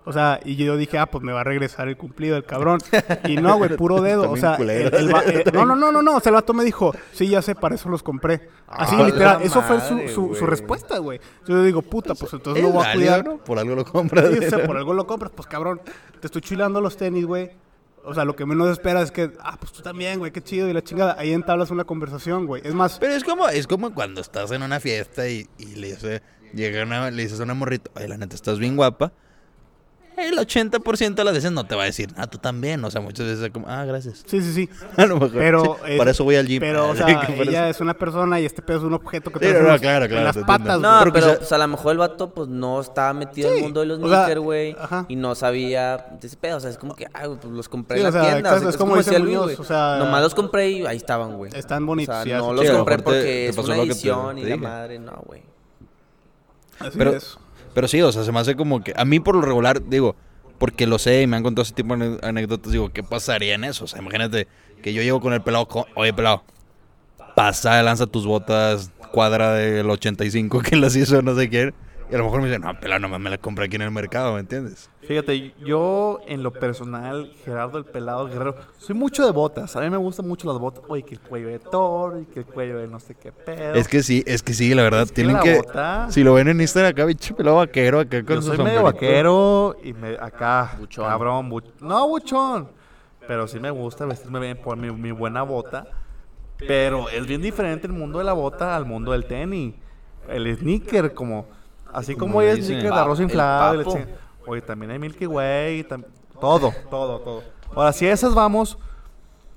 O sea, y yo dije, ah, pues me va a regresar el cumplido el cabrón. Y no, güey, puro dedo. O sea, el- el va- eh, no, no, no, no, no. O sea, el vato me dijo, sí, ya sé, para eso los compré. Así, Ah, literal. la Eso fue su, su, su respuesta, güey. Yo digo, puta, pues entonces Es lo voy a cuidar. ¿no? Por algo lo compras. Sí, o sea, por algo lo compras, pues cabrón, te estoy chulando los tenis, güey. O sea, lo que menos esperas es que, ah, pues tú también, güey, qué chido y la chingada. Ahí entablas una conversación, güey. Es más, Pero es como, es como cuando estás en una fiesta y, y le, dice, llega una, le dices a una morrita, oye, la neta, estás bien guapa. El 80% de las veces no te va a decir, ah, tú también. O sea, muchas veces es como, ah, gracias. sí, sí, sí. A lo mejor. Pero, sí, es- para eso voy al gym. Pero, o sea, que por ella eso- es una persona y este pedo es un objeto que Sí, traes no, en, no, claro, en claro, las te patas, No. Pero pero, quizá- pues, a lo mejor el vato pues no estaba metido en Sí, el mundo de los o sea, sneakers, güey. ajá. Y no sabía de ese pedo. O sea, es como que, güey, pues los compré Sí, en o la sea, tienda. exacto, o sea, es como dice decía Luis, güey. o sea- Nomás los compré y ahí estaban, güey. Están bonitos, O sí, sea, no los Sí, compré te- porque te es una te- edición te y la madre, no, güey. Así Pero- es. Pero sí, o sea, se me hace como que. A mí, por lo regular, digo, porque lo sé y me han contado ese tipo de anécdotas, digo, ¿qué pasaría en eso? O sea, imagínate que yo llego con el pelado, co- oye, pelado, pasa, lanza tus botas, cuadra del 85 que las hizo no sé quién. Y a lo mejor me dicen, no, pelado, nomás me la compré aquí en el mercado, ¿me entiendes? Fíjate, yo en lo personal, Gerardo el Pelado Guerrero, soy mucho de botas. A mí me gustan mucho las botas. Oye, que el cuello de toro y que el cuello de no sé qué pedo. Es que sí, es que sí, la verdad, Es que tienen la que. bota- Si lo ven en Instagram acá, bicho pelado vaquero, acá con Yo soy medio vaquero y me, acá, Buchón. cabrón, buch- no buchón, pero sí me gusta vestirme bien por mi, mi buena bota. Pero es bien diferente el mundo de la bota al mundo del tenis. El sneaker, como, así Como hay dicen. sneaker de arroz chinga- Oye, también hay Milky Way, tam- todo, todo, todo. Ahora, si a esas vamos,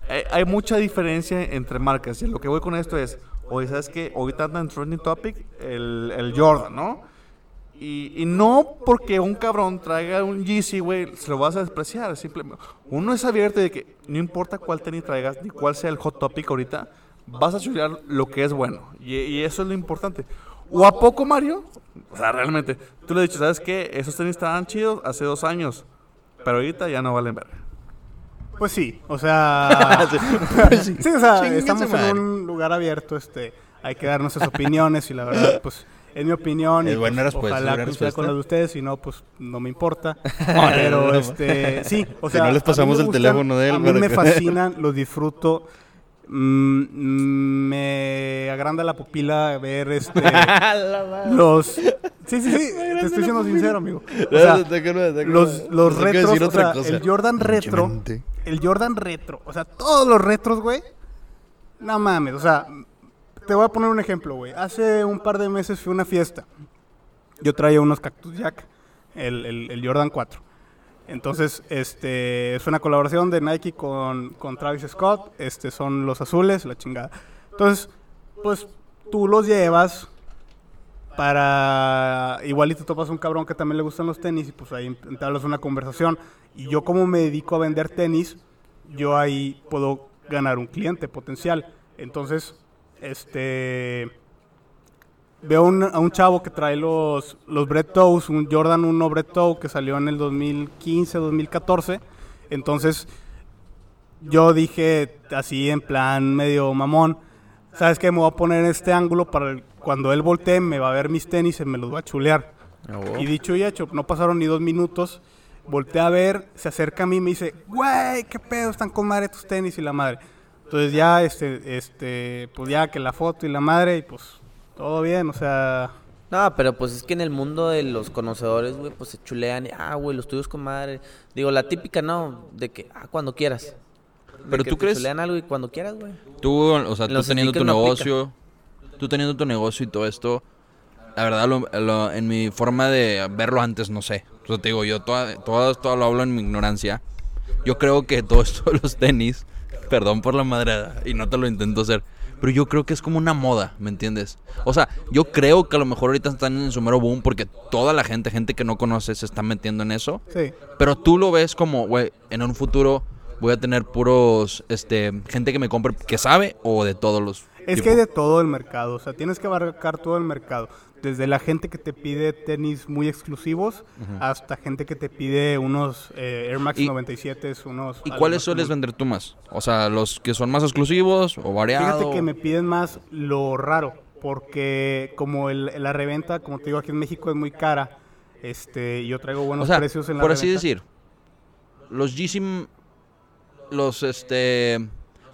eh, hay mucha diferencia entre marcas. Y lo que voy con esto es, oye, ¿sabes qué? Ahorita anda en trending topic el, el Jordan, ¿no? Y, y no porque un cabrón traiga un Yeezy, güey, se lo vas a despreciar. Simplemente, uno es abierto de que no importa cuál tenis traigas ni cuál sea el hot topic ahorita, vas a chulear lo que es bueno. Y, y eso es lo importante. ¿O a poco, Mario? O sea, realmente, tú le has dicho, ¿sabes qué? Esos tenis estaban chidos hace dos años, pero ahorita ya no valen verga. Pues sí, o sea. Sí. sí, o sea, estamos en un lugar abierto, este. Hay que dar nuestras opiniones y la verdad, pues, es mi opinión. Es y, buena pues, respuesta, Ojalá coincida respuesta. con la de ustedes, si no, pues, no me importa. Pero, este, sí, o Si sea. no les a mí pasamos me el gustan, teléfono de él A mí me fascinan, los disfruto. Mm, me agranda la pupila ver este los sí sí sí te estoy siendo sincero amigo o sea, los, los retros, o sea, el Jordan retro, el Jordan retro, o sea, todos los retros, güey. No mames, o sea, te voy a poner un ejemplo, güey. Hace un par de meses fui a una fiesta. Yo traía unos Cactus Jack, el, el- el Jordan 4. Entonces, este, es una colaboración de Nike con, con Travis Scott. Este, son los azules, la chingada. Entonces, pues tú los llevas para igual y te un cabrón que también le gustan los tenis y pues ahí entablas una conversación y yo como me dedico a vender tenis yo ahí puedo ganar un cliente potencial entonces este veo un- a un chavo que trae los los Bread Toes un Jordan 1 Bread Toe que salió en el 2015 2014 entonces yo dije así en plan medio mamón, ¿sabes qué? Me voy a poner en este ángulo para el- cuando él voltee me va a ver mis tenis y me los va a chulear. Y dicho y hecho, no pasaron ni dos minutos, volteé a ver, se acerca a mí y me dice, güey, qué pedo, están con madre tus tenis y la madre. Entonces ya, este, este, pues ya que la foto y la madre y pues todo bien, o sea, No, pero pues es que en el mundo de los conocedores, güey, pues se chulean y, ah, güey, los tuyos con madre. Digo, la típica, ¿no? De que, ah, cuando quieras. Pero tú crees- chulean algo y cuando quieras, güey. Tú, o sea, tú teniendo tu negocio, tú teniendo tu negocio y todo esto, la verdad, lo- lo- en mi forma de verlo antes, no sé. O sea, te digo, yo toda, todo esto lo hablo en mi ignorancia. Yo creo que todo esto de los tenis, perdón por la madrada, y no te lo intento hacer, pero yo creo que es como una moda, ¿me entiendes? O sea, yo creo que a lo mejor ahorita están en su mero boom porque toda la gente, gente que no conoce, se está metiendo en eso. sí. Pero tú lo ves como, güey, en un futuro voy a tener puros, este, gente que me compre que sabe o de todos los. Es que hay de todo el mercado, o sea, tienes que abarcar todo el mercado. Desde la gente que te pide tenis muy exclusivos hasta gente que te pide unos eh, Air Max Y- 97, unos... ¿Y cuáles sueles vender tú más? O sea, los que son más exclusivos o variados. Fíjate que me piden más lo raro, porque como el- la reventa, como te digo, aquí en México es muy cara, este, yo traigo buenos O sea, precios en la por así decir, los Yeezy, los, este,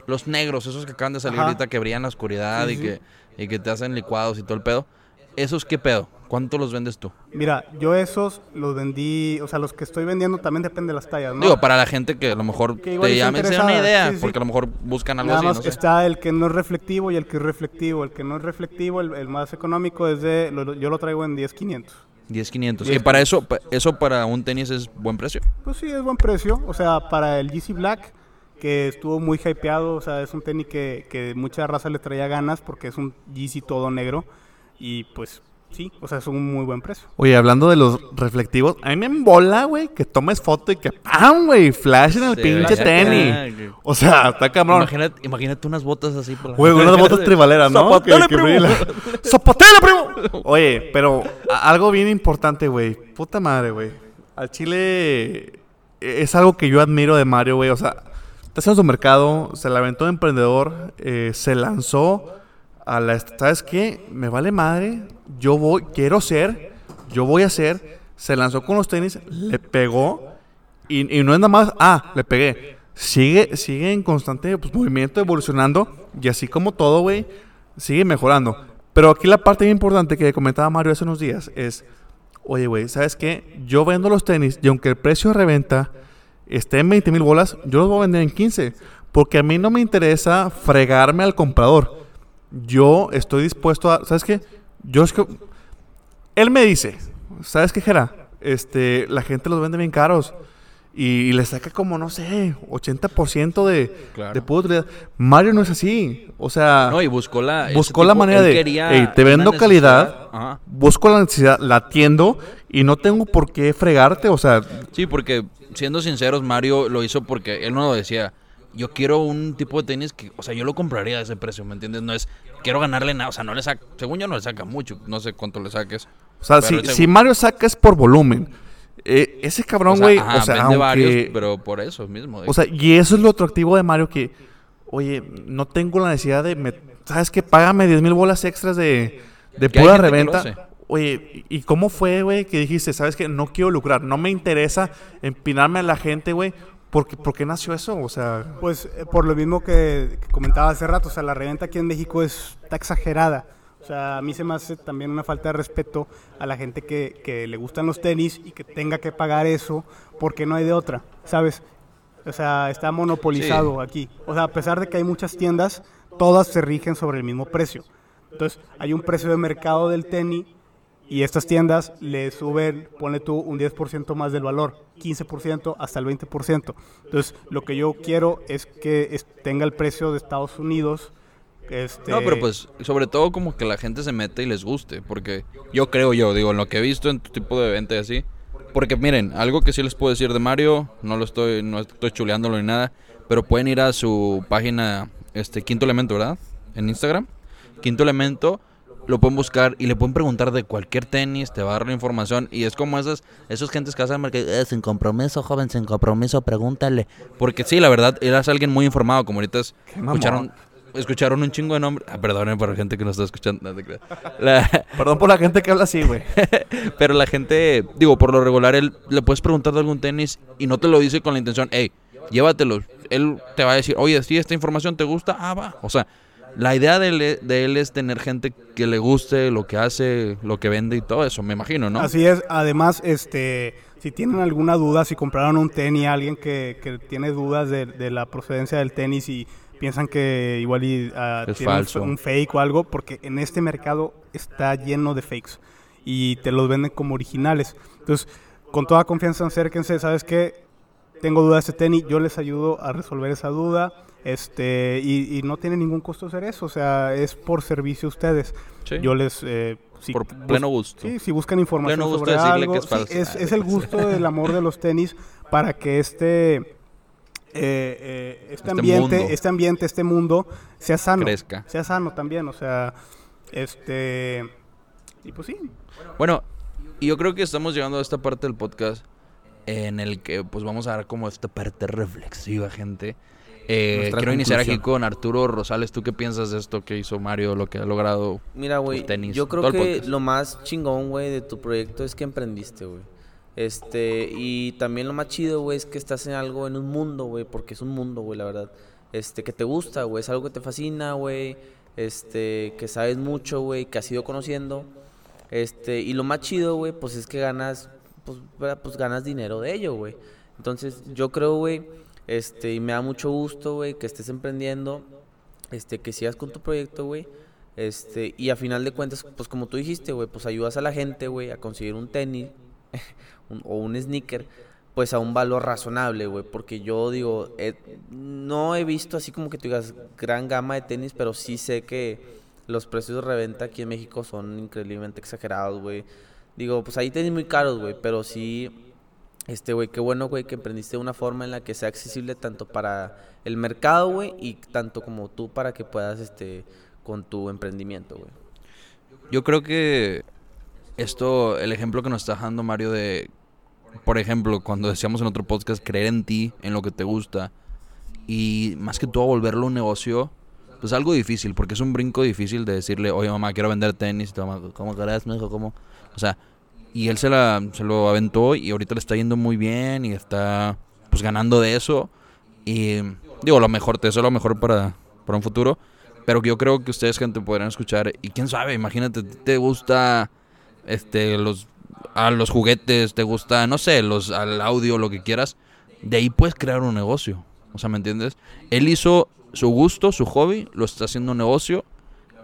los negros, esos que acaban de salir Ajá. ahorita que brillan en la oscuridad Sí, y, sí. Que, y que te hacen licuados y todo el pedo. ¿Esos qué pedo? ¿Cuánto los vendes tú? Mira, yo esos los vendí, o sea, los que estoy vendiendo también depende de las tallas, ¿no? Digo, para la gente que a lo mejor Que te llamen, se una idea, sí, sí. porque a lo mejor buscan algo Nada así, más no sé. está el que no es reflectivo y el que es reflectivo. El que no es reflectivo, el, el más económico es de, lo- yo lo traigo en 10.500. 10.500. 10.500. Y para eso, eso para un tenis es buen precio. Pues sí, es buen precio. O sea, para el GC Black, que estuvo muy hypeado, o sea, es un tenis que, que mucha raza le traía ganas porque es un GC todo negro. Y pues sí, o sea, es un muy buen precio. Oye, hablando de los reflectivos, a mí me embola, güey, que tomes foto y que ¡pam, güey! Flash en el Sí, pinche tenis. O sea, está cabrón. Imagínate, imagínate unas botas así por la Güey, unas botas tribaleras, ¿no? Zapatele, primo. ¡Zapatele, primo! Oye, pero algo bien importante, güey. Puta madre, güey. Al chile es algo que yo admiro de Mario, güey. O sea, está haciendo su mercado, se la aventó de emprendedor, eh, se lanzó a la... ¿Sabes qué? Me vale madre. Yo voy, quiero ser, yo voy a ser. Se lanzó con los tenis, le pegó. Y, no es nada más, ah, le pegué. Sigue, sigue en constante pues, movimiento, evolucionando. Y así como todo, güey, sigue mejorando. Pero aquí la parte importante que comentaba Mario hace unos días es, oye, güey, ¿sabes qué? Yo vendo los tenis y aunque el precio de reventa esté en 20 mil bolas, yo los voy a vender en 15. Porque a mí no me interesa fregarme al comprador. Yo estoy dispuesto a, ¿sabes qué? Yo es que... Él me dice, ¿sabes qué, Jera? Este, la gente los vende bien caros. Y, y le saca como, no sé, 80% de, Claro. de utilidad. Mario no es así. O sea, No, y buscó la... Buscó la manera él de, quería "Ey, te vendo necesidad". calidad. Ajá. busco la necesidad, la atiendo y no tengo por qué fregarte. O sea, Sí, porque siendo sinceros, Mario lo hizo porque él no lo decía. Yo quiero un tipo de tenis que, o sea, yo lo compraría a ese precio, ¿me entiendes? No es, quiero ganarle nada, o sea, no le saca, según yo no le saca mucho, no sé cuánto le saques. o sea si, Mario saca es por volumen. Eh, ese cabrón, güey, o sea, ajá, vende aunque- varios, pero por eso mismo. O sea, y eso es lo atractivo de Mario que, oye, no tengo la necesidad de, me- ¿sabes qué? Págame 10 mil bolas extras de, de pura reventa. Oye, ¿y y cómo fue, güey, que dijiste, sabes que no quiero lucrar, no me interesa empinarme a la gente, güey? ¿Por qué, por qué nació eso? O sea, Pues eh, por lo mismo que, que comentaba hace rato, o sea, la reventa aquí en México es, está exagerada. O sea, a mí se me hace también una falta de respeto a la gente que, que le gustan los tenis y que tenga que pagar eso porque no hay de otra, ¿sabes? O sea, está monopolizado aquí. O sea, a pesar de que hay muchas tiendas, todas se rigen sobre el mismo precio. Entonces, hay un precio de mercado del tenis y estas tiendas le suben, ponle tú, un 10% más del valor, 15% hasta el 20%. Entonces, lo que yo quiero es que tenga el precio de Estados Unidos Este, No, pero pues, sobre todo como que la gente se mete y les guste, porque yo creo yo, digo, en lo que he visto en tu tipo de evento y así, porque miren, algo que sí les puedo decir de Mario, no lo estoy, no estoy chuleándolo ni nada, pero pueden ir a su página, este, Quinto Elemento, ¿verdad? En Instagram, Quinto Elemento, lo pueden buscar y le pueden preguntar de cualquier tenis, te va a dar la información, y es como esas, esos gentes que hacen que "Eh, sin compromiso, joven, sin compromiso, pregúntale, porque sí, la verdad, eras alguien muy informado, como ahorita es- escucharon, escucharon un chingo de nombres. Ah, perdonen para la gente que nos está escuchando. no. La- Perdón por la gente que habla así, güey. pero la gente, digo, por lo regular, él le puedes preguntar de algún tenis y no te lo dice con la intención, hey, llévatelo. Él te va a decir, oye, si esta información te gusta, ah, va. O sea, la idea de él, de él es tener gente que le guste lo que hace, lo que vende y todo eso, me imagino, ¿no? Así es. Además, este, si tienen alguna duda, si compraron un tenis, alguien que, que tiene dudas de, de la procedencia del tenis y piensan que igual y, ah, Es tiene un falso. fe- Un, fake o algo, porque en este mercado está lleno de fakes y te los venden como originales. Entonces, con toda confianza, acérquense. ¿Sabes qué? Tengo duda de este tenis, yo les ayudo a resolver esa duda. Este, y, y no tiene ningún costo hacer eso, o sea, es por servicio a ustedes. Sí. Yo les... eh, si por pleno gusto. Sí, si buscan información Pleno sobre algo, que es sí, es, es el gusto del amor de los tenis para que este eh, eh, este, Este ambiente, mundo. este ambiente, este mundo sea sano, Crezca. sea sano también, o sea, este y pues sí, Bueno, y yo creo que estamos llegando a esta parte del podcast en el que pues vamos a dar como esta parte reflexiva, gente. Eh, quiero iniciar aquí con Arturo Rosales. ¿Tú qué piensas de esto que hizo Mario, lo que ha logrado? Mira, güey, yo creo que lo más chingón, güey, de tu proyecto es que emprendiste, güey. Este, y también lo más chido, güey, es que estás en algo, en un mundo, güey, porque es un mundo, güey, la verdad. Este, que te gusta, güey, es algo que te fascina, güey. Este, que sabes mucho, güey, que has ido conociendo. Este, y lo más chido, güey, pues es que ganas, pues, pues ganas dinero de ello, güey. Entonces, yo creo, güey, este, y me da mucho gusto, güey, que estés emprendiendo, este, que sigas con tu proyecto, güey. Este, y a final de cuentas, pues como tú dijiste, güey, pues ayudas a la gente, güey, a conseguir un tenis o un sneaker, pues a un valor razonable, güey. Porque yo digo, eh, no he visto así como que tú digas gran gama de tenis, pero sí sé que los precios de reventa aquí en México son increíblemente exagerados, güey. Digo, pues hay tenis muy caros, güey, pero sí, este, güey, qué bueno, güey, que emprendiste una forma en la que sea accesible tanto para el mercado, güey, y tanto como tú para que puedas, este, con tu emprendimiento, güey. Yo creo que esto, el ejemplo que nos está dando Mario de, por ejemplo, cuando decíamos en otro podcast, creer en ti, en lo que te gusta, y más que todo volverlo un negocio, pues algo difícil, porque es un brinco difícil de decirle, oye mamá, quiero vender tenis, y tu mamá, ¿cómo crees, mijo? ¿Cómo? O sea, y él se, la, se lo aventó y ahorita le está yendo muy bien y está pues ganando de eso. Y digo, lo mejor, te deseo lo mejor para, para un futuro. Pero yo creo que ustedes, gente, podrán escuchar. Y quién sabe, imagínate, te gusta este los a los juguetes, te gusta, no sé, los al audio, lo que quieras. De ahí puedes crear un negocio. O sea, ¿me entiendes? Él hizo su gusto, su hobby, lo está haciendo un negocio.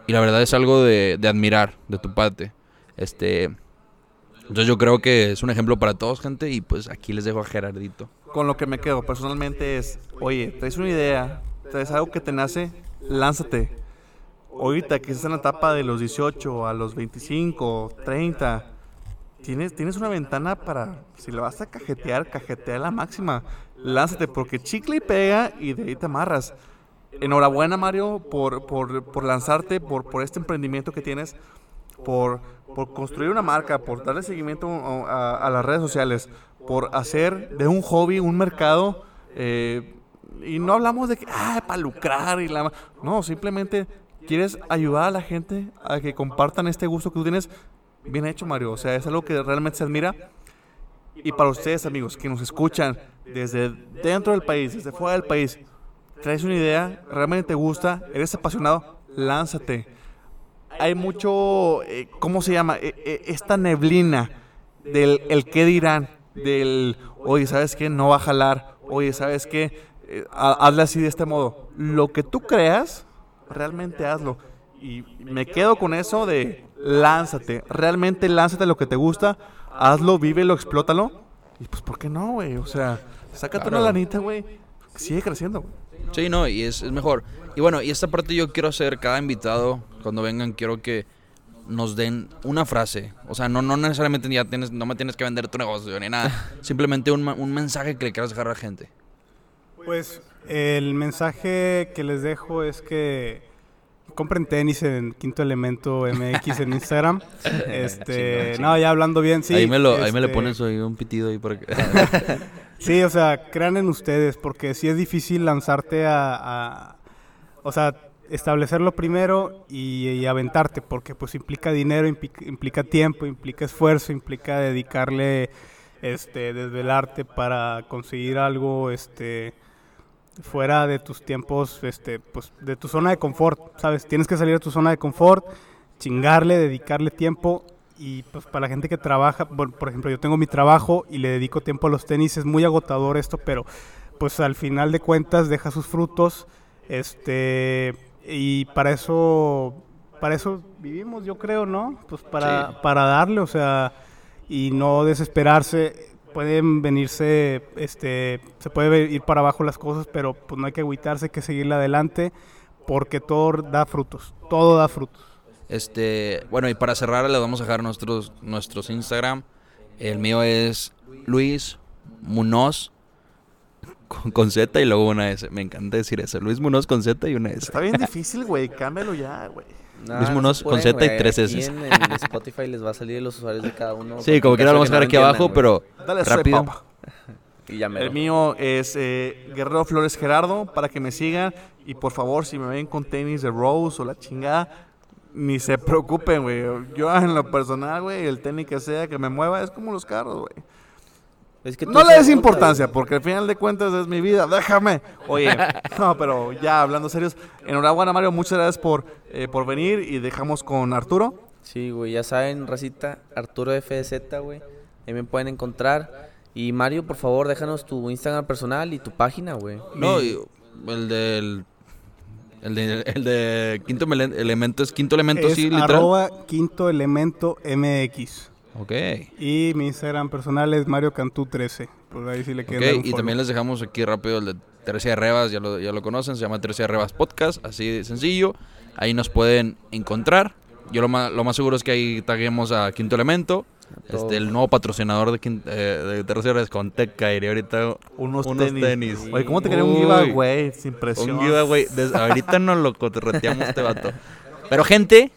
Y la verdad es algo de, admirar de tu parte. Este. Entonces yo creo que es un ejemplo para todos, gente. Y pues aquí les dejo a Gerardito. Con lo que me quedo personalmente es, oye, traes una idea, traes algo que te nace, lánzate. Ahorita que estás en la etapa de los 18 a los 25, 30, tienes, tienes una ventana para, si le vas a cajetear, cajetea la máxima. Lánzate porque chicle y pega y de ahí te amarras. Enhorabuena Mario por, por, por lanzarte, por, por este emprendimiento que tienes, por, por construir una marca, por darle seguimiento a, a las redes sociales, por hacer de un hobby un mercado. eh, y no hablamos de que, ah, para lucrar y la... ma-". No, simplemente quieres ayudar a la gente a que compartan este gusto que tú tienes. Bien hecho, Mario. O sea, es algo que realmente se admira. Y para ustedes, amigos, que nos escuchan desde dentro del país, desde fuera del país, traes una idea, realmente te gusta, eres apasionado, lánzate. Hay mucho, eh, ¿cómo se llama? Eh, eh, esta neblina del el qué dirán, del, oye, ¿sabes qué? No va a jalar, oye, ¿sabes qué? Ha- hazle así de este modo. Lo que tú creas, realmente hazlo. Y me quedo con eso de lánzate, realmente lánzate lo que te gusta, hazlo, vívelo, explótalo. Y pues, ¿por qué no, güey? O sea, sácate Claro. una lanita, güey. sigue creciendo, güey. Sí, no, y es, es mejor. Y bueno, y esta parte yo quiero hacer, cada invitado, cuando vengan, quiero que nos den una frase. O sea, no, no necesariamente ya tienes, no me tienes que vender tu negocio ni nada. Simplemente un, un mensaje que le quieras dejar a la gente. Pues el mensaje que les dejo es que compren tenis en Quinto Elemento MX en Instagram. este, no, ya hablando bien, sí. ahí me lo, ahí me le este, pones ahí un pitido ahí para que... Sí, o sea, crean en ustedes, porque sí es difícil lanzarte a, o sea, establecerlo primero y, y aventarte, porque pues implica dinero, implica, implica tiempo, implica esfuerzo, implica dedicarle, este, desvelarte para conseguir algo, este, fuera de tus tiempos, este, pues, de tu zona de confort, ¿sabes? Tienes que salir de tu zona de confort, chingarle, dedicarle tiempo y pues para la gente que trabaja, bueno, por ejemplo, yo tengo mi trabajo y le dedico tiempo a los tenis, es muy agotador esto, pero pues al final de cuentas deja sus frutos, este, y para eso, para eso vivimos, yo creo, ¿no? Pues para, Sí. para darle, o sea, y no desesperarse, pueden venirse, este, se puede ir para abajo las cosas, pero pues no hay que agüitarse, hay que seguirle adelante, porque todo da frutos, todo da frutos. Este, bueno, y para cerrar les vamos a dejar nuestros, nuestros Instagram. El mío es Luis Munoz con, con Z y luego una S. Me encanta decir eso. Luis Munoz con Z y una S. Está bien difícil, güey. Cámbialo ya, güey. No, Luis no Munoz con Z y tres S. En, en Spotify les va a salir los usuarios de cada uno. Sí, como quiera lo vamos a dejar aquí abajo, pero Dale rápido. Y ya El mío es eh, Guerrero Flores Gerardo, para que me sigan. Y por favor, si me ven con tenis de Rose o la chingada, ni se preocupen, güey. Yo en lo personal, güey, el tenis que sea que me mueva es como los carros, güey. Es que tú No le des importancia, güey. porque al final de cuentas es mi vida. Déjame. Oye, no, pero ya hablando serios. Enhorabuena, Mario. Muchas gracias por, eh, por venir. Y dejamos con Arturo. Sí, güey, ya saben, racita, Arturo FZ, güey. Ahí me pueden encontrar. Y Mario, por favor, déjanos tu Instagram personal y tu página, güey. No, y el del. El de, el de quinto elemento es quinto elemento, es sí, literal. arroba quinto elemento MX. Ok. Y mi Instagram personal es Mario Cantú 13. Por ahí si le quieren dar Ok, un y follow. también les dejamos aquí rápido el de Tercia Rebas, ya lo, ya lo conocen, se llama Tercia Rebas Podcast, así de sencillo. Ahí nos pueden encontrar. Yo lo más, lo más seguro es que ahí taguemos a Quinto Elemento. Este, el nuevo patrocinador de, eh, de Rebas con Teca y ahorita Unos, Unos tenis. tenis. Oye, ¿cómo te quería un giveaway? Sin presión. un giveaway. Ahorita nos lo cotorreteamos este vato. Pero gente,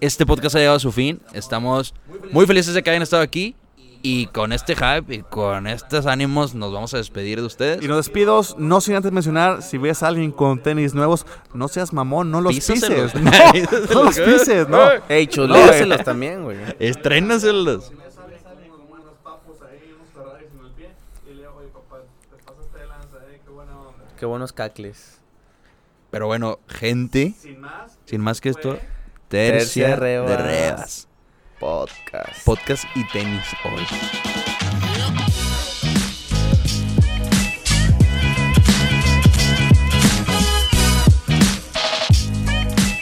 este podcast ha llegado a su fin. Estamos muy felices de que hayan estado aquí. Y con este hype y con estos ánimos nos vamos a despedir de ustedes. Y nos despido, no sin antes mencionar, si ves a alguien con tenis nuevos, no seas mamón, no los Písaselos. pises. No, no los pises, no. Ey, No, chuléaselos también, güey. Estrénaselos. Qué buenos cacles. Pero bueno, gente, Sin más, sin más que esto, Tercia tercia de Rebas. Podcast. Podcast y tenis hoy.